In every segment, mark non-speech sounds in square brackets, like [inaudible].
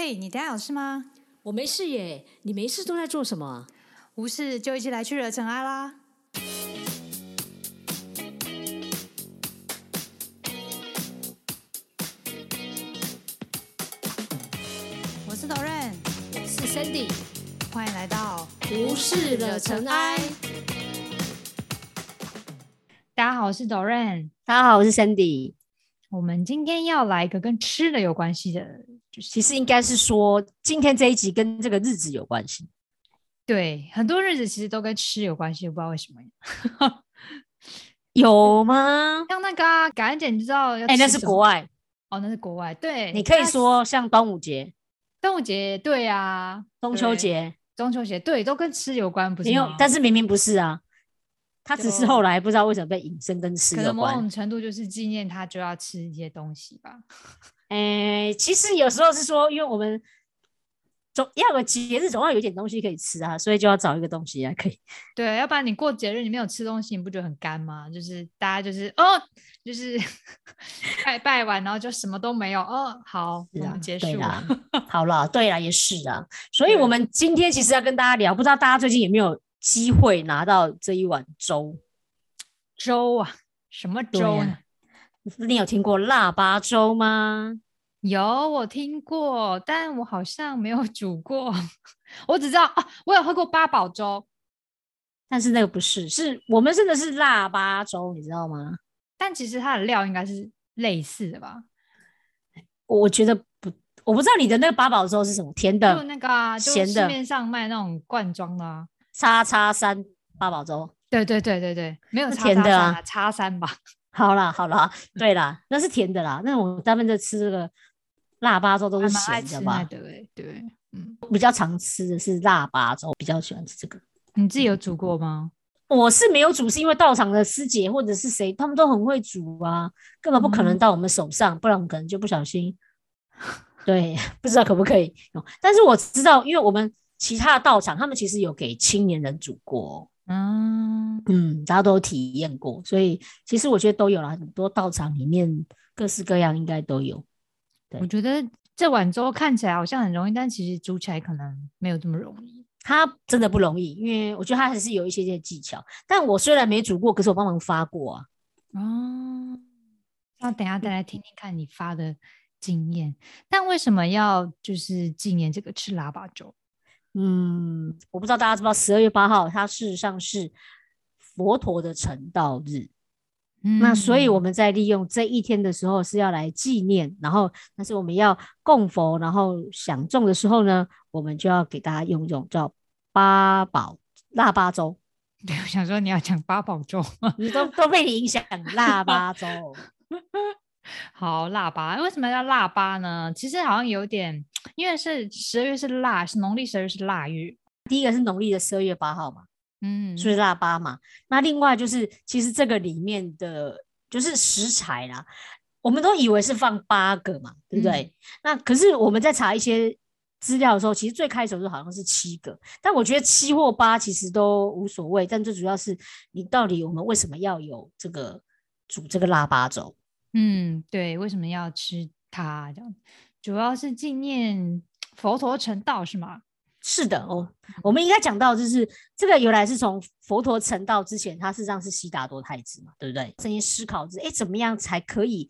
嘿，你等下有事吗？我没事耶，你没事都在做什么？无事就一起来去惹尘埃啦！我是 Doren，我是 Sandy，欢迎来到无事惹尘埃。大家好，我是 Doren，大家好，我是 Sandy。我们今天要来一个跟吃的有关系的，就是其实应该是说，今天这一集跟这个日子有关系。对很多日子其实都跟吃有关系，我不知道为什么。[laughs] 有吗？像那个啊感恩节，你知道要哎、那是国外，哦，那是国外。对，你可以那说像端午节、端午节，对啊，中秋对节，中秋节，对，都跟吃有关，不是没有，但是明明不是啊，它只是就后来不知道为什么被隐身跟吃可有关。能某种程度就是纪念他就要吃一些东西吧。[laughs] 哎、其实有时候是说，因为我们总要有个节日，总要有一点东西可以吃啊，所以就要找一个东西来可以。[laughs] 对，要不然你过节日你没有吃东西，你不觉得很干吗？就是大家就是哦，就是 [laughs] 拜拜完，然后就什么都没有。哦，好，结束啦了。好了，对啦，也是啊。所以我们今天其实要跟大家聊，不知道大家最近有没有机会拿到这一碗粥？粥啊，什么粥呢？啊你有听过腊八粥吗？有我听过，但我好像没有煮过。[laughs] 我只知道哦，我有喝过八宝粥，但是那个不是，是我们真的是腊八粥，你知道吗？但其实它的料应该是类似的吧？我我觉得不，我不知道你的那个八宝粥是什么，甜的就的那个咸的市面上卖那种罐装的啊。叉叉三八宝粥。对对对对对，没有甜的啊啊，叉三吧。好 [laughs] 啦好啦，[laughs] 对啦，那是甜的啦。那我大部分在吃这个腊八粥都是咸的吧？的欸对，嗯，比较常吃的是腊八粥，比较喜欢吃这个。你自己有煮过吗？我是没有煮，是因为到场的师姐或者是谁，他们都很会煮啊，根本不可能嗯到我们手上，不然我们可能就不小心。对，[laughs] 不知道可不可以用，但是我知道，因为我们其他的道场，他们其实有给青年人煮过哦，嗯，嗯，大家都有体验过，所以其实我觉得都有了，很多道场里面各式各样应该都有。对我觉得这碗粥看起来好像很容易，但其实煮起来可能没有这么容易。它真的不容易，因为我觉得它还是有一些些技巧。但我虽然没煮过，可是我帮忙发过啊。哦，那等一下再来听听看你发的经验。但为什么要就是纪念这个吃腊八粥？嗯，我不知道大家知不知道，十二月八号它事实上是佛陀的成道日。那所以我嗯们在利用这一天的时候是要来纪念，然后但是我们要供佛，然后享众的时候呢，我们就要给大家用一种叫八宝腊八粥。[laughs] 对，我想说你要讲八宝粥。[laughs] 你都都被你影响，腊八粥。[laughs] 好，腊八为什么叫腊八呢？其实好像有点，因为是十二月是腊，是农历十二月是腊月。第一个是农历的十二月八号嘛，嗯，所以腊八嘛。那另外就是，其实这个里面的就是食材啦，我们都以为是放八个嘛，对不对？那可是我们在查一些资料的时候，其实最开始的时候好像是七个，但我觉得七或八其实都无所谓，但最主要是你到底我们为什么要有这个煮这个腊八粥？嗯，对，为什么要吃它？这样主要是纪念佛陀成道是吗？是的哦，我们应该讲到，就是这个由来是从佛陀成道之前，他事实上是悉达多太子嘛，对不对？曾经思考着，哎，怎么样才可以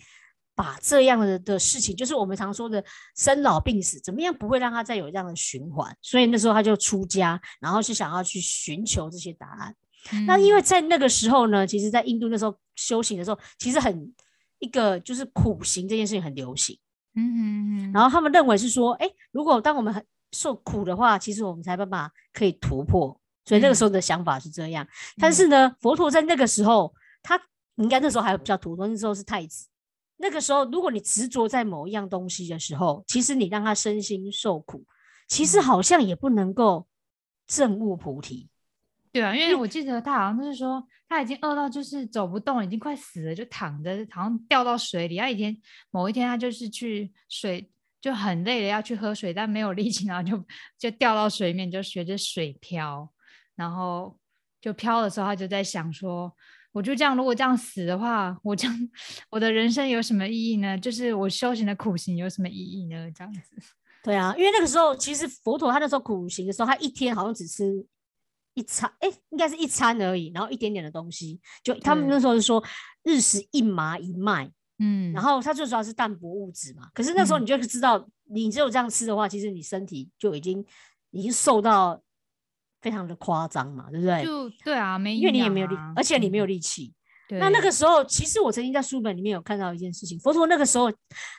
把这样的的事情，就是我们常说的生老病死，怎么样不会让他再有这样的循环？所以那时候他就出家，然后是想要去寻求这些答案。那因为嗯在那个时候呢，其实，在印度那时候修行的时候，其实很一个就是苦行这件事情很流行。嗯嗯嗯，然后他们认为是说，哎，如果当我们很受苦的话，其实我们才办法可以突破。所以那个时候的想法是这样。但嗯是呢，佛陀在那个时候，他应该那时候还比较突破，那时候是太子。那个时候，如果你执着在某一样东西的时候，其实你让他身心受苦，其实嗯好像也不能够证悟菩提。对啊，因为我记得他好像就是说他已经饿到就是走不动，已经快死了，就躺着，好像掉到水里。他以前某一天他就是去水就很累了要去喝水，但没有力气，然后就就掉到水里面，就随着水漂，然后就漂的时候，他就在想说，我就这样，如果这样死的话，我这样 [laughs] 我的人生有什么意义呢？就是我修行的苦行有什么意义呢？这样子。对啊，因为那个时候其实佛陀他那时候苦行的时候，他一天好像只吃一餐，哎，应该是一餐而已，然后一点点的东西。就他们那时候是说日食一麻一麦，嗯，然后它最主要是淡薄物质嘛。可是那时候你就知道，你只有这样吃的话，其实你身体就已经已经瘦到非常的夸张嘛，对不对？就对啊，没因为你也没有力，啊而且你没有力气。那那个时候，其实我曾经在书本里面有看到一件事情，佛陀那个时候，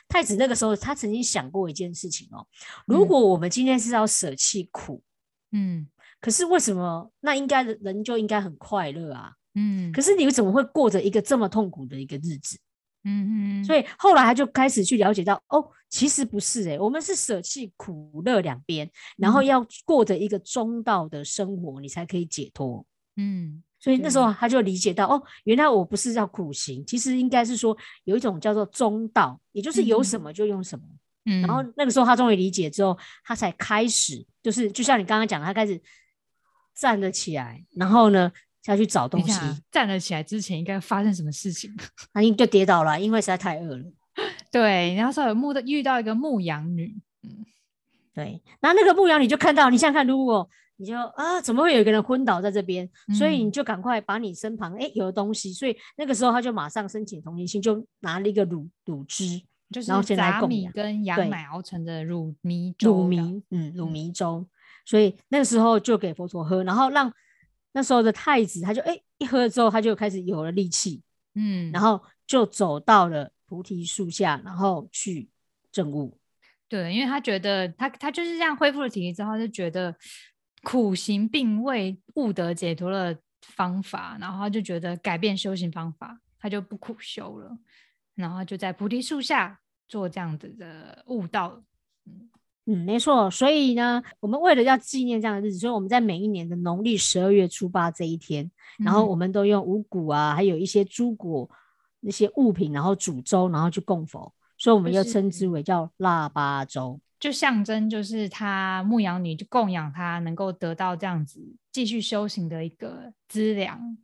太子那个时候，他曾经想过一件事情哦，如果我们今天是要舍弃苦，嗯可是为什么那应该人就应该很快乐啊？嗯，可是你怎么会过着一个这么痛苦的一个日子？嗯嗯，所以后来他就开始去了解到，哦，其实不是诶、我们是舍弃苦乐两边，然后嗯要过着一个中道的生活，你才可以解脱。嗯所以那时候他就理解到，哦，原来我不是要苦行，其实应该是说有一种叫做中道，也就是有什嗯么就用什么。嗯，然后那个时候他终于理解之后，他才开始，就是就像你刚刚讲，他开始站了起来，然后呢下去找东西，站了起来之前应该发生什么事情？[laughs] 他就跌倒了，因为实在太饿了。[laughs] 对，然后说有牧的遇到一个牧羊女，嗯。对，然后那个牧羊女就看到，你想想看，如果你就啊，怎么会有一个人昏倒在这边？所以你嗯就赶快把你身旁哎有的东西，所以那个时候他就马上申请同情心，就拿了一个乳乳汁、就是然后先来杂米供养。跟羊奶熬成的乳糜粥嗯，乳嗯糜粥，所以那个时候就给佛陀喝，然后让那时候的太子他就哎一喝了之后，他就开始有了力气，嗯，然后就走到了菩提树下，然后去证悟。对，因为他觉得他他就是这样恢复了体力之后，他就觉得苦行并未悟得解脱的方法，然后他就觉得改变修行方法，他就不苦修了，然后就在菩提树下做这样子的悟道。嗯，没错。所以呢，我们为了要纪念这样的日子，所以我们在每一年的农历十二月初八这一天，然后嗯我们都用五谷啊，还有一些诸果那些物品，然后煮粥，然后去供佛，所以我们就是又称之为叫腊八粥。就象征就是他牧羊女就供养他，能够得到这样子继续修行的一个资粮。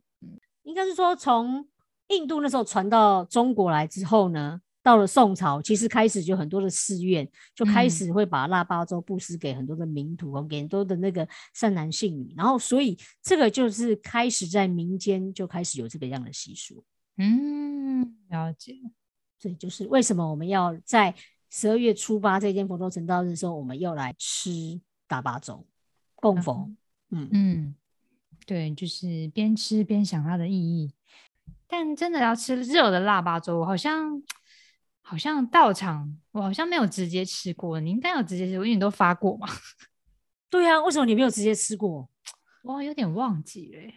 应该是说从印度那时候传到中国来之后呢，到了宋朝，其实开始就很多的寺院就开嗯始会把腊八粥布施给很多的民徒哦，给很多的那个善男信女，然后所以这个就是开始在民间就开始有这个样的习俗。嗯，了解。所以就是为什么我们要在十二月初八这天佛陀成道日的时候，我们又来吃腊八粥供佛。嗯嗯，对，就是边吃边想它的意义。但真的要吃热的腊八粥，好像好像到场，我好像没有直接吃过。你应该有直接吃过，因为你都发过嘛。[laughs] 对啊，为什么你没有直接吃过？[tsk] 我有点忘记了欸、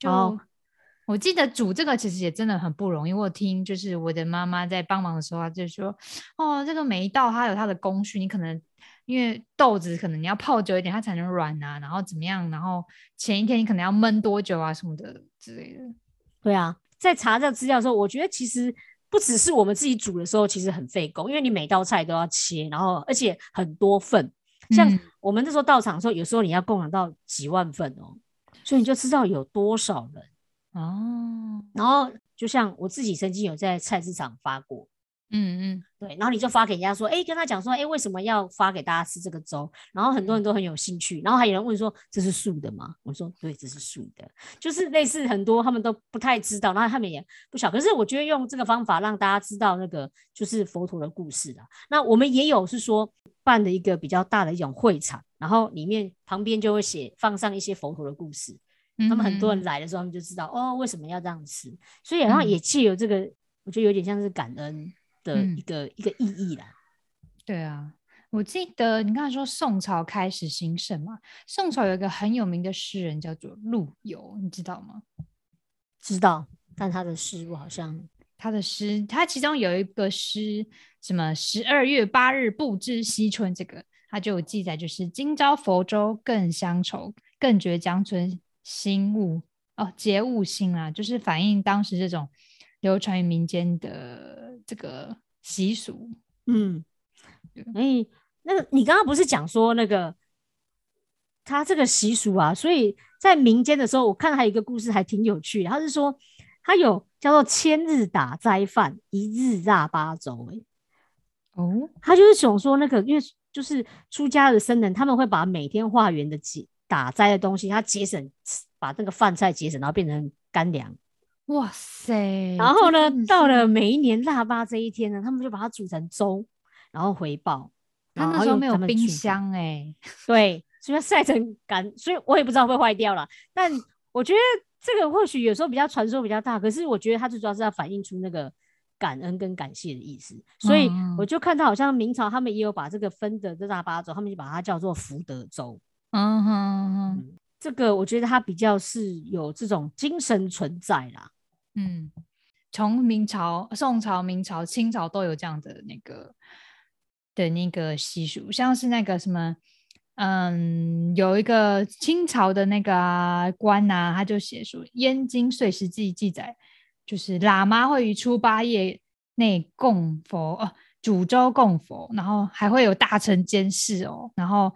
就、哦我记得煮这个其实也真的很不容易。我有听就是我的妈妈在帮忙的时候，她就说：“哦，这个每一道它有它的工序，你可能因为豆子可能你要泡久一点，它才能软啊，然后怎么样，然后前一天你可能要焖多久啊什么的之类的。对啊，在查这个资料的时候，我觉得其实不只是我们自己煮的时候，其实很费工，因为你每道菜都要切，然后而且很多份。像嗯我们那时候到场的时候，有时候你要供养到几万份哦，所以你就知道有多少人。哦，然后就像我自己曾经有在菜市场发过，嗯嗯，对，然后你就发给人家说，哎，跟他讲说，哎，为什么要发给大家吃这个粥？然后很多人都很有兴趣，然后还有人问说，这是素的吗？我说，对，这是素的，就是类似很多他们都不太知道，然后他们也不晓。可是我觉得用这个方法让大家知道那个就是佛陀的故事啊。那我们也有是说办的一个比较大的一种会场，然后里面旁边就会写放上一些佛陀的故事。他们很多人嗯来的时候，他们就知道哦，为什么要这样吃，所以好像嗯也借由这个，我觉得有点像是感恩的嗯一个、一个意义啦。对啊，我记得你刚才说宋朝开始兴盛嘛，宋朝有一个很有名的诗人叫做陆游，你知道吗？知道，但他的诗我好像他的诗，他其中有一个诗，什么十二月八日不知西春，这个他就有记载，就是今朝佛州更乡愁，更觉江村新物哦，节物新啊，就是反映当时这种流传于民间的这个习俗。嗯对，哎，那个你刚刚不是讲说那个他这个习俗啊，所以在民间的时候，我看还有一个故事还挺有趣的，他是说他有叫做千日打斋饭，一日腊八粥、欸。哦，他就是想说那个，因为就是出家的僧人，他们会把每天化缘的节打斋的东西，他节省，把那个饭菜节省，然后变成干粮。哇塞！然后呢到了每一年腊八这一天呢，他们就把它煮成粥，然后回报。他然那时候没有冰箱哎、[laughs] 对，所以它晒成干，所以我也不知道会坏掉了。但我觉得这个或许有时候比较传说比较大，可是我觉得它最主要是要反映出那个感恩跟感谢的意思。所以嗯我就看到好像明朝他们也有把这个分的这腊八粥，他们就把它叫做福德粥。嗯哼嗯哼这个我觉得它比较是有这种精神存在啦。嗯，从明朝、宋朝、明朝、清朝都有这样的那个的那个习俗，像是那个什么。嗯，有一个清朝的那个官呐、他就写说，《燕京岁时记》记载，就是喇嘛会于初八夜内供佛，哦，煮粥供佛，然后还会有大臣监视哦，然后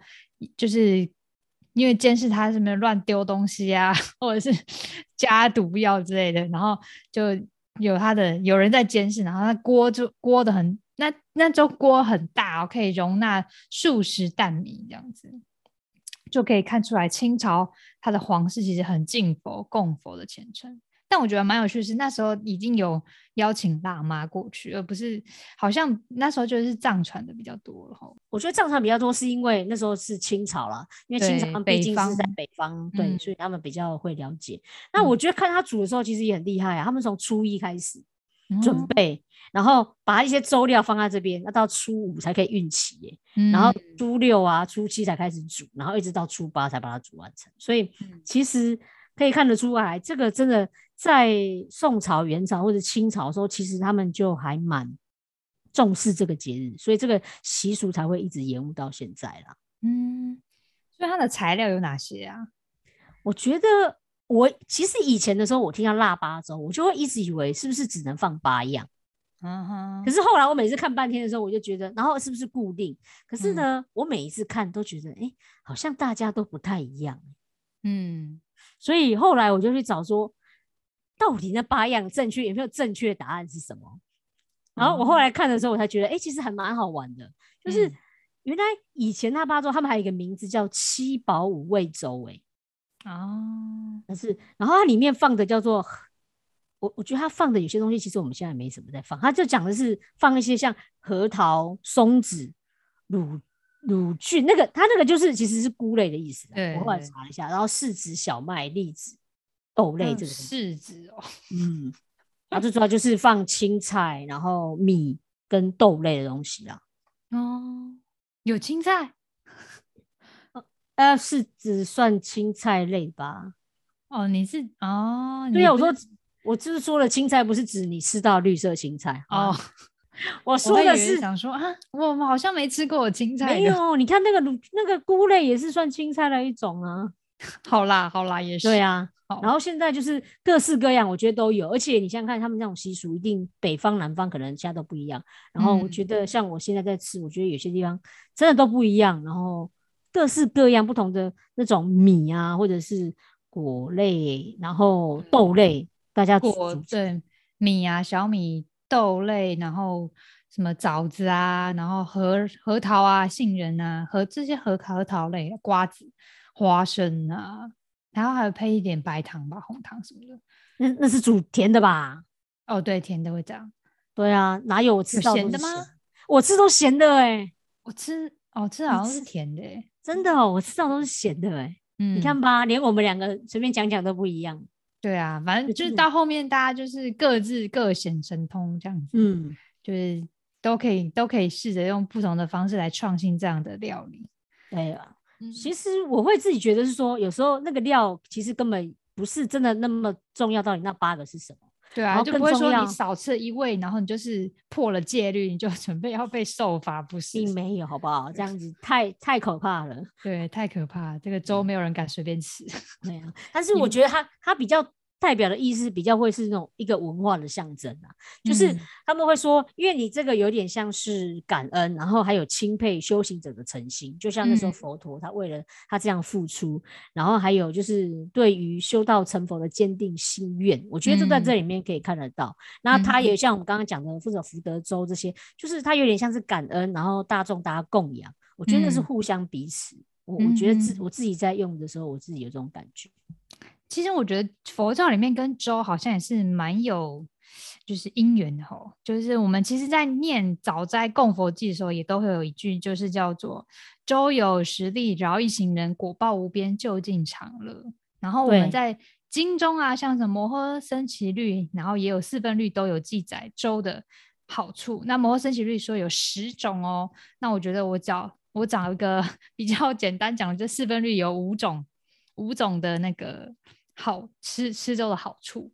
就是因为监视他什么乱丢东西啊，[laughs] 或者是 [laughs] 加毒药之类的，然后就有他的有人在监视，然后那锅就锅的很那那周锅很大哦，可以容纳数十担米这样子，就可以看出来清朝它的皇室其实很敬佛供佛的虔诚。但我觉得蛮有趣的是，那时候已经有邀请辣妈过去，而不是好像那时候就是藏传的比较多了吼。我觉得藏传比较多，是因为那时候是清朝啦，因为清朝北方竟是在北方，对，嗯所以他们比较会了解。那我觉得看他煮的时候，其实也很厉害啊。他们从初一开始准哦备，然后把一些粥料放在这边，那到初五才可以运起耶，然后嗯初六啊、初七才开始煮，然后一直到初八才把它煮完成。所以嗯其实可以看得出来，这个真的在宋朝、元朝或者清朝的时候，其实他们就还蛮重视这个节日，所以这个习俗才会一直延误到现在啦。嗯，所以它的材料有哪些啊？我觉得我其实以前的时候，我听到腊八粥，我就会一直以为是不是只能放八样。嗯哼可是后来我每次看半天的时候，我就觉得，然后是不是固定？可是嗯呢，我每一次看都觉得，哎、好像大家都不太一样。嗯所以后来我就去找说，到底那八样正确有没有正确的答案是什么？然后我后哦来看的时候，我才觉得，哎、其实还蛮好玩的，就是嗯原来以前那八粥他们还有一个名字叫七宝五味粥、哎。哦，但是，然后它里面放的叫做，我我觉得它放的有些东西，其实我们现在没什么在放，它就讲的是放一些像核桃、松子、乳乳菌，那个它那个就是其实是菇类的意思我后来查了一下，然后柿子、小麦、栗子、豆类这个柿子哦，嗯，然后最主要就是放青菜，然后米跟豆类的东西啦。哦，有青菜呃，柿子算青菜类吧？哦，你是哦，对呀、我说我就是说了，青菜不是指你吃到绿色青菜哦啊，，[laughs] 我我说的是想说啊，我们好像没吃过青菜的。没有，你看那个卤那个菇类也是算青菜的一种啊。[laughs] 好啦好啦，也 [laughs] 是对啊，然后现在就是各式各样，我觉得都有。而且你想想看，他们这种习俗，一定北方南方可能现在都不一样。然后我嗯觉得像我现在在吃，我觉得有些地方真的都不一样。然后各式各样不同的那种米啊，或者是果类，然后豆类，大家煮果煮起来对米啊、小米、豆类，然后什么枣子啊，然后核核桃啊、杏仁啊，和这些核核桃类、瓜子、花生啊，然后还有配一点白糖吧、红糖什么的。那那是煮甜的吧？哦，对，甜的会这样。对啊，哪有我吃咸的吗？我吃都咸的哎、我吃哦，吃好像是甜的欸。真的哦，我吃到都是咸的哎、嗯，你看吧，连我们两个随便讲讲都不一样。对啊，反正就是是到后面大家就是各自各显神通这样子，嗯，就是都可以都可以试着用不同的方式来创新这样的料理。对啊。嗯其实我会自己觉得是说，有时候那个料其实根本不是真的那么重要，到底那八个是什么？对啊，就不会说你少吃一味，然后你就是破了戒律，你就 [laughs] 准备要被受罚，不是？并没有，好不好？这样子 [laughs] 太太可怕了。对，太可怕了，这个粥没有人敢随便吃。[laughs] 对啊，但是我觉得它它比较代表的意思比较会是那种一个文化的象征啊，就是嗯。他们会说，因为你这个有点像是感恩，然后还有钦佩修行者的诚心，就像那时候嗯。佛陀他为了他这样付出，然后还有就是对于修道成佛的坚定心愿，我觉得就在这嗯。里面可以看得到。那他嗯。也像我们刚刚讲的，或者福德州这些，就是他有点像是感恩，然后大众大家供养，我觉得那是嗯。互相彼此。我我觉得自嗯。我自己在用的时候，我自己有这种感觉。其实我觉得佛教里面跟粥好像也是蛮有就是因缘的吼，就是我们其实，在念早斋供佛记的时候，也都会有一句，就是叫做“粥有实力，饶一行人，果报无边，就近常乐”。然后我们在经中啊，像什么摩诃僧祇律，然后也有四分律都有记载粥的好处。那摩诃僧祇律说有十种哦，那我觉得我找我找一个 [laughs] 比较简单讲的，就四分律有五种，五种的那个好吃吃粥的好处，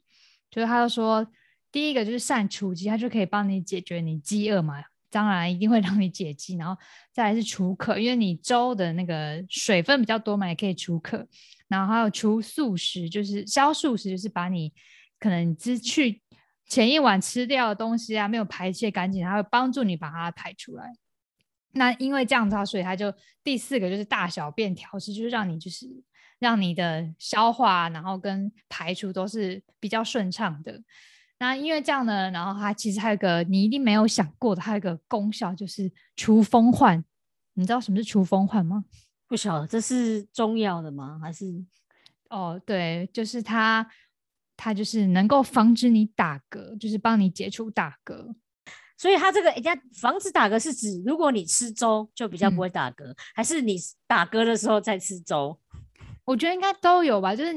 就是他就说，第一个就是善除饥，它就可以帮你解决你饥饿嘛，当然一定会让你解饥，然后再来是除渴，因为你粥的那个水分比较多嘛，也可以除渴，然后还有除宿食，就是消宿食，就是把你可能之去前一晚吃掉的东西啊，没有排泄干净，它会帮助你把它排出来。那因为这样子，所以它就第四个就是大小便调适，就是让你就是让你的消化，然后跟排除都是比较顺畅的。那因为这样呢，然后它其实还有一个你一定没有想过的，还有一个功效就是除风患。你知道什么是除风患吗？不晓得这是中药的吗？还是哦，对，就是它，它就是能够防止你打嗝，就是帮你解除打嗝。所以它这个人家防止打嗝是指，如果你吃粥就比较不嗯会打嗝，还是你打嗝的时候再吃粥？我觉得应该都有吧，就是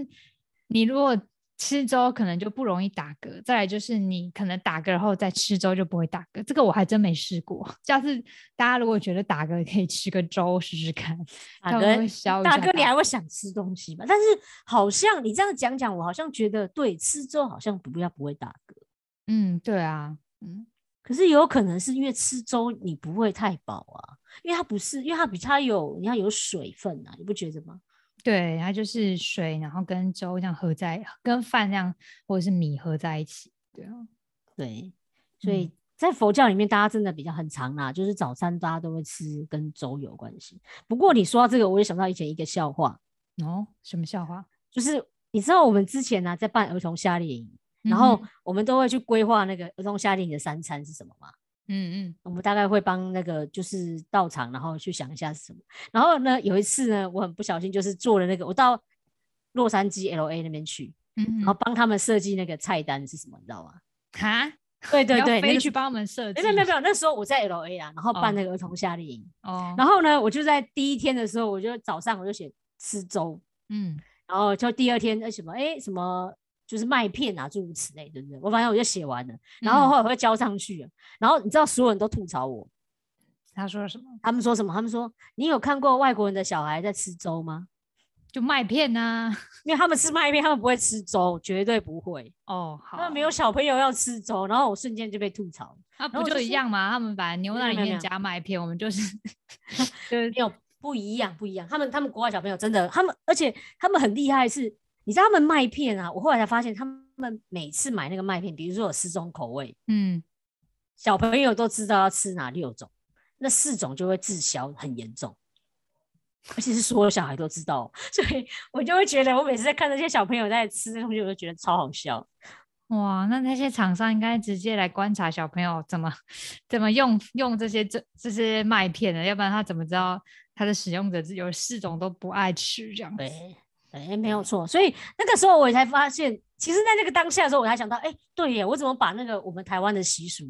你如果吃粥，可能就不容易打嗝；再来就是你可能打嗝后再吃粥就不会打嗝。这个我还真没试过，下次大家如果觉得打嗝，可以吃个粥试试看，打嗝消打嗝你还会想吃东西吗？但是好像你这样讲讲，我好像觉得对，吃粥好像不要不会打嗝。嗯，对啊，嗯，可是有可能是因为吃粥你不会太饱啊，因为它不是，因为它比它有你要有水分啊，你不觉得吗？对，它就是水，然后跟粥这样合在，跟饭这样或者是米合在一起，对啊，对，所以嗯在佛教里面，大家真的比较很常啦，就是早餐大家都会吃跟粥有关系。不过你说到这个，我也想到以前一个笑话，哦，什么笑话？就是你知道我们之前呢、在办儿童夏令营，然嗯后我们都会去规划那个儿童夏令营的三餐是什么吗？嗯嗯。我们大概会帮那个就是到场，然后去想一下是什么。然后呢，有一次呢，我很不小心就是做了那个，我到洛杉矶 L A 那边去，嗯然后，帮他们设计那个菜单是什么，你知道吗？哈，[laughs] 对对对，那个是飞去帮他们设计，没有没有没有，那时候我在 L A 啊，然后办哦那个儿童夏令营，哦，然后呢，我就在第一天的时候，我就早上我就写吃粥，嗯。然后就第二天那什么哎什么就是麦片啊诸如此类，对不对？我反正我就写完了，然后嗯后来我会交上去了，然后你知道所有人都吐槽我，他说什么？他们说什么？他们说你有看过外国人的小孩在吃粥吗？就麦片呐、因为他们吃麦片，他们不会吃粥，绝对不会。哦，好，他们没有小朋友要吃粥，然后我瞬间就被吐槽，啊，不就一样吗？他们把牛奶里面加麦片，我们就是 [laughs] 就是没有不一样，不一样。他们他们国外小朋友真的，他们而且他们很厉害是，你知道他们麦片啊，我后来才发现，他们每次买那个麦片，比如说有四种口味，嗯，小朋友都知道要吃哪六种，那四种就会滞销很严重。而且是所有小孩都知道，所以我就会觉得，我每次在看那些小朋友在吃那东西，我就觉得超好笑。哇，那那些厂商应该直接来观察小朋友怎么怎么用用这些这这些麦片的，要不然他怎么知道他的使用者有四种都不爱吃这样子？对，对，没有错。所以那个时候我才发现，其实，在那个当下的时候，我才想到，哎、对耶，我怎么把那个我们台湾的习俗、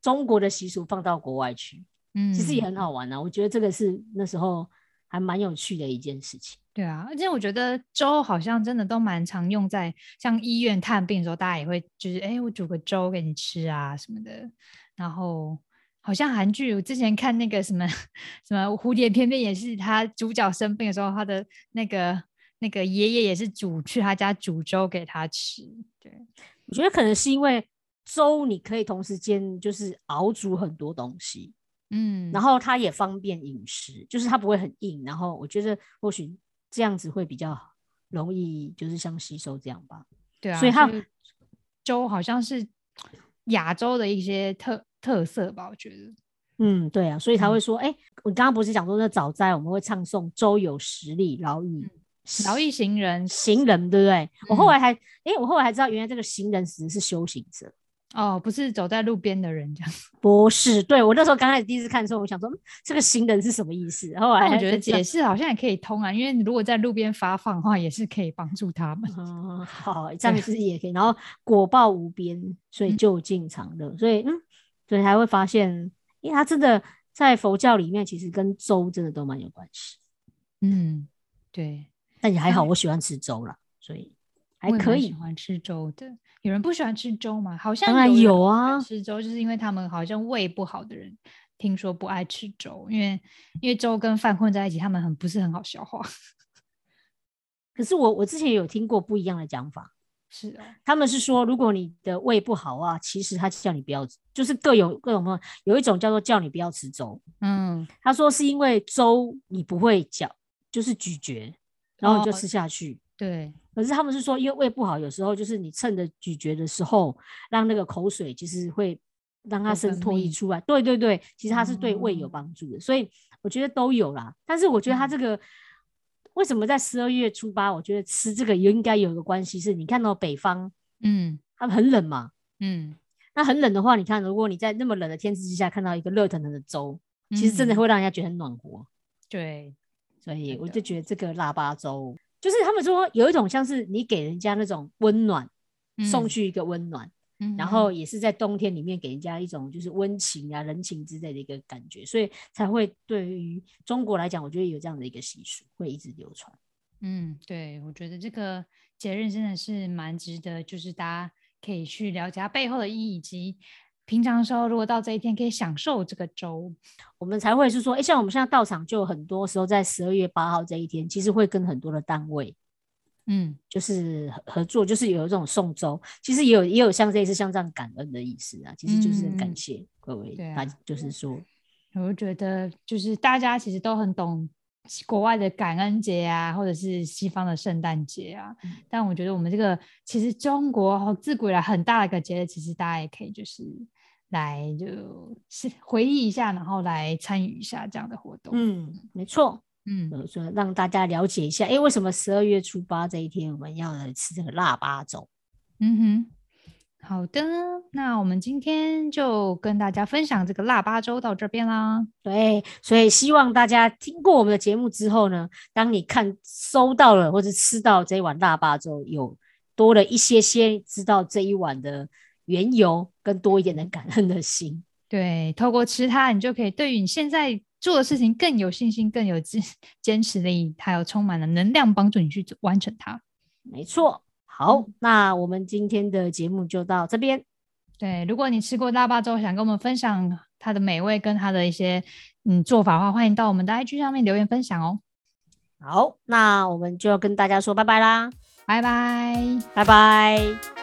中国的习俗放到国外去？嗯，其实也很好玩啊。我觉得这个是那时候还蛮有趣的一件事情。对啊，而且我觉得粥好像真的都蛮常用在像医院探病的时候，大家也会就是哎，我煮个粥给你吃啊什么的。然后好像韩剧，我之前看那个什么 [laughs] 什么蝴蝶翩翩，也是他主角生病的时候，他的那个那个爷爷也是煮去他家煮粥给他吃。对，我觉得可能是因为粥你可以同时间就是熬煮很多东西，嗯，然后它也方便饮食，就是它不会很硬。然后我觉得或许这样子会比较容易，就是像吸收这样吧。对啊，所以它粥好像是亚洲的一些特特色吧，我觉得。嗯，对啊，所以他会说，哎，我刚刚不是讲说那早斋我们会唱诵“周有实力，劳逸劳役行人行人”，对不对？我后来还，哎，我后来还知道，原来这个行人只是修行者。哦，不是走在路边的人这样，[laughs] 不是。对我那时候刚开始第一次看的时候，我想说这个行人是什么意思？后来我觉得解释好像也可以通啊，因为如果在路边发放的话，也是可以帮助他们。嗯，好，这样子也可以。然后果报无边，所以就近常乐。所以嗯，所以才会发现，因为他真的在佛教里面，其实跟粥真的都蛮有关系。嗯，对。但也还好，我喜欢吃粥啦，所以还可以。喜欢吃粥的。有人不喜欢吃粥吗？好像当然有啊，吃粥就是因为他们好像胃不好的人，听说不爱吃粥，因为因为粥跟饭混在一起，他们很不是很好消化。[laughs] 可是我我之前有听过不一样的讲法，是啊，他们是说如果你的胃不好啊，其实他叫你不要，就是各有各种有，有一种叫做叫你不要吃粥，嗯，他说是因为粥你不会嚼，就是咀嚼，然后就吃下去，对。可是他们是说，因为胃不好，有时候就是你趁着咀嚼的时候，让那个口水其实会让它渗透溢出来。对对对，其实它是对胃有帮助的，所以我觉得都有啦。但是我觉得它这个为什么在十二月初八，我觉得吃这个也应该有一个关系，是你看到北方，嗯，他们很冷嘛，嗯，那很冷的话，你看如果你在那么冷的天气之下看到一个热腾腾的粥，其实真的会让人家觉得很暖和。对，所以我就觉得这个腊八粥。就是他们说有一种像是你给人家那种温暖，送去一个温暖，然后也是在冬天里面给人家一种就是温情啊、人情之类的一个感觉，所以才会对于中国来讲，我觉得有这样的一个习俗会一直流传。嗯，对，我觉得这个节日真的是蛮值得，就是大家可以去了解它背后的意义以及。平常的时候，如果到这一天可以享受这个粥，我们才会是说，哎，像我们现在到场，就很多时候在十二月八号这一天，其实会跟很多的单位，嗯，就是合作，就是有这种送粥，其实也有也有像这一次像这样感恩的意思啊，其实就是感谢各位，他就是说，我觉得就是大家其实都很懂。国外的感恩节啊，或者是西方的圣诞节啊，但我觉得我们这个其实中国自古以来很大的一个节日，其实大家也可以就是来就是回忆一下，然后来参与一下这样的活动。嗯，没错，嗯，说让大家了解一下，哎，为什么十二月初八这一天我们要来吃这个腊八粥？嗯哼。好的，那我们今天就跟大家分享这个腊八粥到这边啦。对，所以希望大家听过我们的节目之后呢，当你看收到了或者吃到这一碗腊八粥，有多了一些些知道这一碗的缘由，跟多一点的感恩的心。对，透过吃它，你就可以对于你现在做的事情更有信心，更有坚坚持力，还有充满了能量，帮助你去完成它。没错。好，那我们今天的节目就到这边。对，如果你吃过腊八粥，想跟我们分享它的美味跟它的一些嗯做法的话，欢迎到我们的 IG 上面留言分享哦。好，那我们就要跟大家说拜拜啦，拜拜，拜拜。